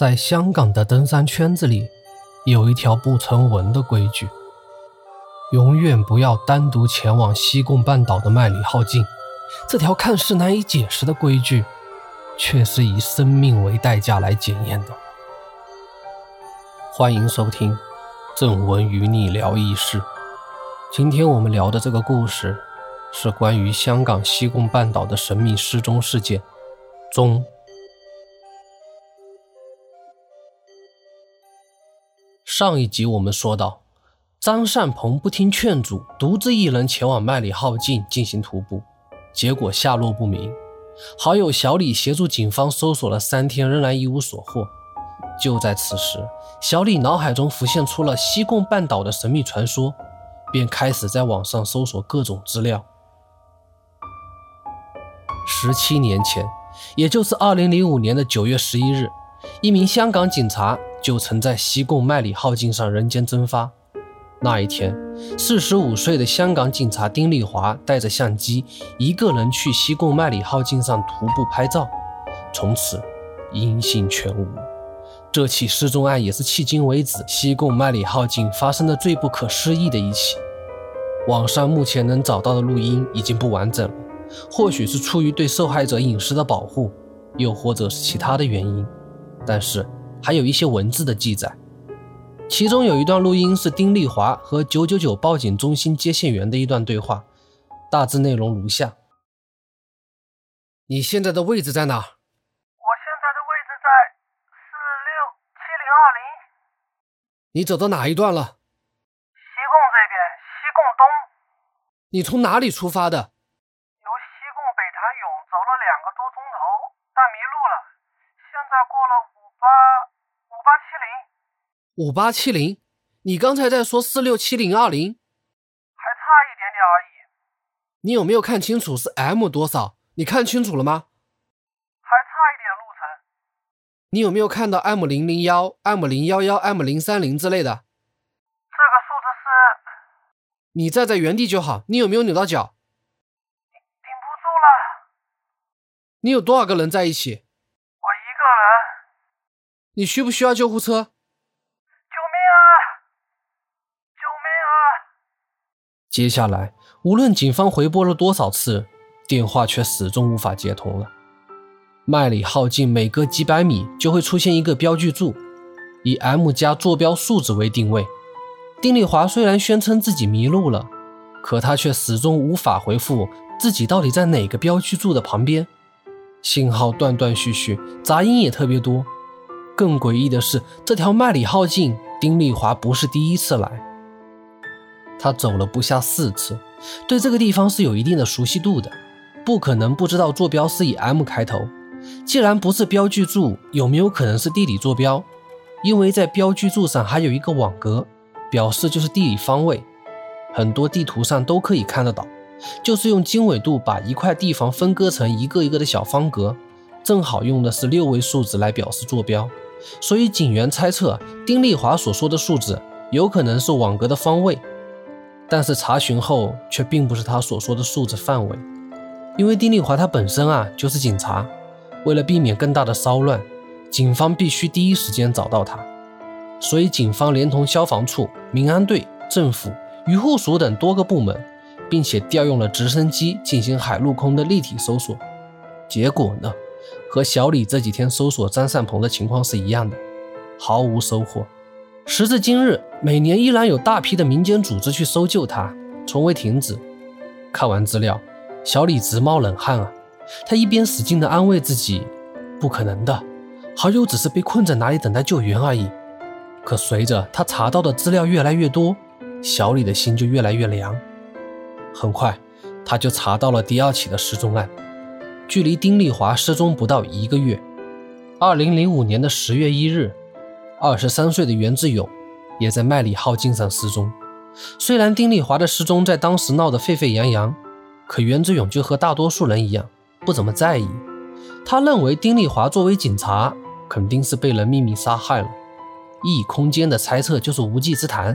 在香港的登山圈子里，有一条不成文的规矩：永远不要单独前往西贡半岛的麦里浩径。这条看似难以解释的规矩，却是以生命为代价来检验的。欢迎收听《正文与你聊异事》。今天我们聊的这个故事，是关于香港西贡半岛的神秘失踪事件中。上一集我们说到，张善鹏不听劝阻，独自一人前往麦里浩径进行徒步，结果下落不明。好友小李协助警方搜索了三天，仍然一无所获。就在此时，小李脑海中浮现出了西贡半岛的神秘传说，便开始在网上搜索各种资料。十七年前，也就是二零零五年的九月十一日，一名香港警察。就曾在西贡麦里号径上人间蒸发。那一天，四十五岁的香港警察丁丽华带着相机，一个人去西贡麦里号径上徒步拍照，从此音信全无。这起失踪案也是迄今为止西贡麦里号径发生的最不可思议的一起。网上目前能找到的录音已经不完整了，或许是出于对受害者隐私的保护，又或者是其他的原因，但是。还有一些文字的记载，其中有一段录音是丁丽华和九九九报警中心接线员的一段对话，大致内容如下：你现在的位置在哪？我现在的位置在四六七零二零。你走到哪一段了？西贡这边，西贡东。你从哪里出发的？由西贡北潭涌走了两个多钟头，但迷路了。现在过了五五八七零，你刚才在说四六七零二零，还差一点点而已。你有没有看清楚是 M 多少？你看清楚了吗？还差一点路程。你有没有看到 M 零零幺、M 零幺幺、M 零三零之类的？这个数字是……你站在原地就好。你有没有扭到脚？顶不住了。你有多少个人在一起？我一个人你需不需要救护车？救命啊！救命啊！接下来，无论警方回拨了多少次，电话却始终无法接通了。麦里号径每隔几百米就会出现一个标记柱，以 M 加坐标数字为定位。丁丽华虽然宣称自己迷路了，可他却始终无法回复自己到底在哪个标记柱的旁边。信号断断续续，杂音也特别多。更诡异的是，这条麦里号径，丁丽华不是第一次来。他走了不下四次，对这个地方是有一定的熟悉度的，不可能不知道坐标是以 M 开头。既然不是标记柱，有没有可能是地理坐标？因为在标记柱上还有一个网格，表示就是地理方位。很多地图上都可以看得到，就是用经纬度把一块地方分割成一个一个的小方格，正好用的是六位数字来表示坐标。所以警员猜测丁丽华所说的数字有可能是网格的方位，但是查询后却并不是他所说的数字范围。因为丁丽华他本身啊就是警察，为了避免更大的骚乱，警方必须第一时间找到他。所以警方连同消防处、民安队、政府、渔护署等多个部门，并且调用了直升机进行海陆空的立体搜索。结果呢？和小李这几天搜索张善鹏的情况是一样的，毫无收获。时至今日，每年依然有大批的民间组织去搜救他，从未停止。看完资料，小李直冒冷汗啊！他一边使劲地安慰自己，不可能的，好友只是被困在哪里等待救援而已。可随着他查到的资料越来越多，小李的心就越来越凉。很快，他就查到了第二起的失踪案。距离丁丽华失踪不到一个月，二零零五年的十月一日，二十三岁的袁志勇也在麦里号径上失踪。虽然丁丽华的失踪在当时闹得沸沸扬扬，可袁志勇就和大多数人一样，不怎么在意。他认为丁丽华作为警察，肯定是被人秘密杀害了。异空间的猜测就是无稽之谈。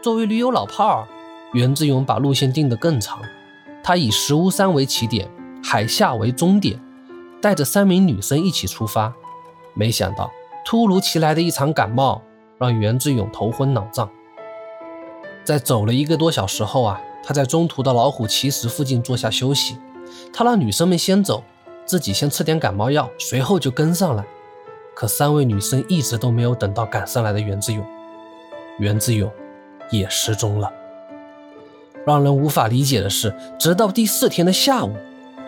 作为驴友老炮儿，袁志勇把路线定得更长，他以石屋山为起点。海下为终点，带着三名女生一起出发，没想到突如其来的一场感冒让袁志勇头昏脑胀。在走了一个多小时后啊，他在中途的老虎奇石附近坐下休息。他让女生们先走，自己先吃点感冒药，随后就跟上来。可三位女生一直都没有等到赶上来的袁志勇，袁志勇也失踪了。让人无法理解的是，直到第四天的下午，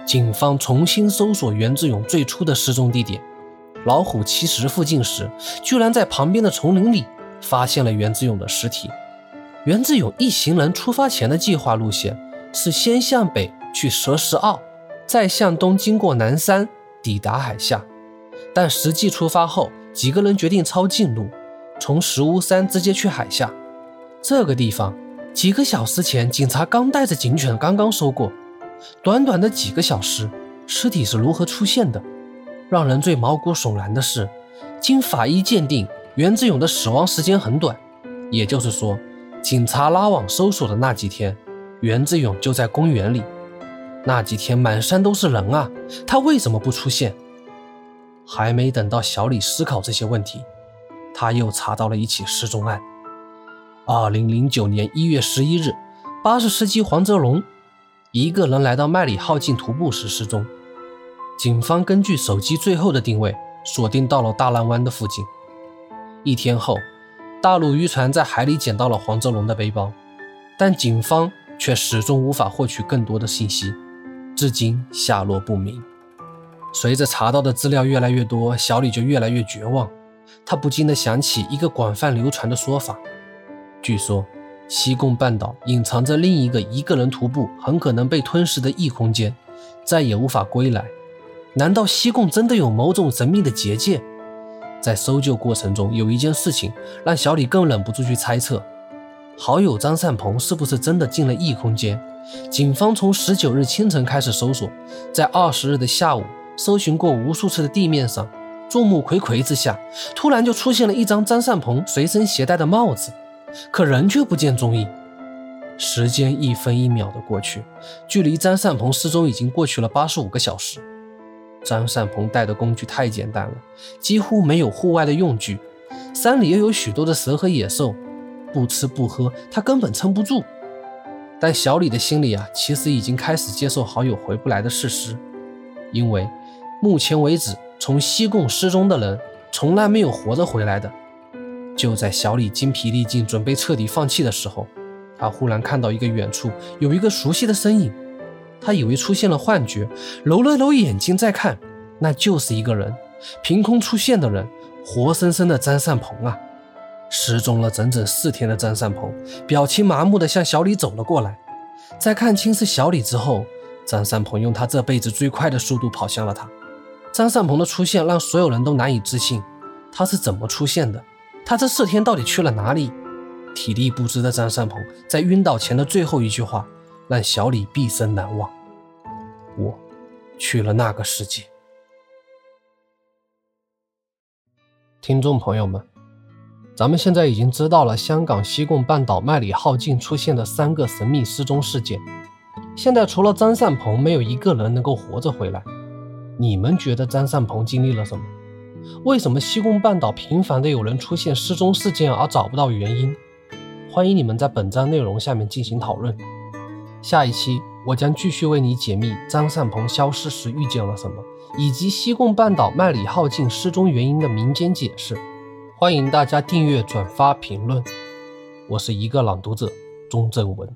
警方重新搜索袁志勇最初的失踪地点——老虎奇石附近时，居然在旁边的丛林里发现了袁志勇的尸体。袁志勇一行人出发前的计划路线是先向北去蛇石坳，再向东经过南山抵达海下。但实际出发后，几个人决定抄近路，从石屋山直接去海下。这个地方几个小时前警察刚带着警犬刚刚搜过。短短的几个小时，尸体是如何出现的？让人最毛骨悚然的是，经法医鉴定，袁志勇的死亡时间很短，也就是说，警察拉网搜索的那几天，袁志勇就在公园里。那几天满山都是人啊，他为什么不出现？还没等到小李思考这些问题，他又查到了一起失踪案。二零零九年一月十一日，八十司机黄泽龙一个人来到麦里浩径徒步时失踪。警方根据手机最后的定位，锁定到了大浪湾的附近。一天后，大陆渔船在海里捡到了黄泽龙的背包，但警方却始终无法获取更多的信息，至今下落不明。随着查到的资料越来越多，小李就越来越绝望。他不禁地想起一个广泛流传的说法：据说西贡半岛隐藏着另一个一个人徒步很可能被吞噬的异空间，再也无法归来。难道西贡真的有某种神秘的结界？在搜救过程中，有一件事情让小李更忍不住去猜测：好友张善鹏是不是真的进了异空间？警方从十九日清晨开始搜索，在二十日的下午。搜寻过无数次的地面上，众目睽睽之下，突然就出现了一张张善鹏随身携带的帽子，可人却不见踪影。时间一分一秒的过去，距离张善鹏失踪已经过去了八十五个小时。张善鹏带的工具太简单了，几乎没有户外的用具，山里又有许多的蛇和野兽，不吃不喝，他根本撑不住。但小李的心里啊，其实已经开始接受好友回不来的事实，因为。目前为止，从西贡失踪的人从来没有活着回来的。就在小李精疲力尽，准备彻底放弃的时候，他忽然看到一个远处有一个熟悉的身影。他以为出现了幻觉，揉了揉眼睛再看，那就是一个人，凭空出现的人，活生生的张善鹏啊！失踪了整整四天的张善鹏，表情麻木的向小李走了过来。在看清是小李之后，张善鹏用他这辈子最快的速度跑向了他。张善鹏的出现让所有人都难以置信，他是怎么出现的？他这四天到底去了哪里？体力不支的张善鹏在晕倒前的最后一句话，让小李毕生难忘：“我去了那个世界。”听众朋友们，咱们现在已经知道了香港西贡半岛麦里浩径出现的三个神秘失踪事件。现在除了张善鹏，没有一个人能够活着回来。你们觉得张善鹏经历了什么？为什么西贡半岛频繁的有人出现失踪事件而找不到原因？欢迎你们在本章内容下面进行讨论。下一期我将继续为你解密张善鹏消失时遇见了什么，以及西贡半岛麦里浩径失踪原因的民间解释。欢迎大家订阅、转发、评论。我是一个朗读者钟正文。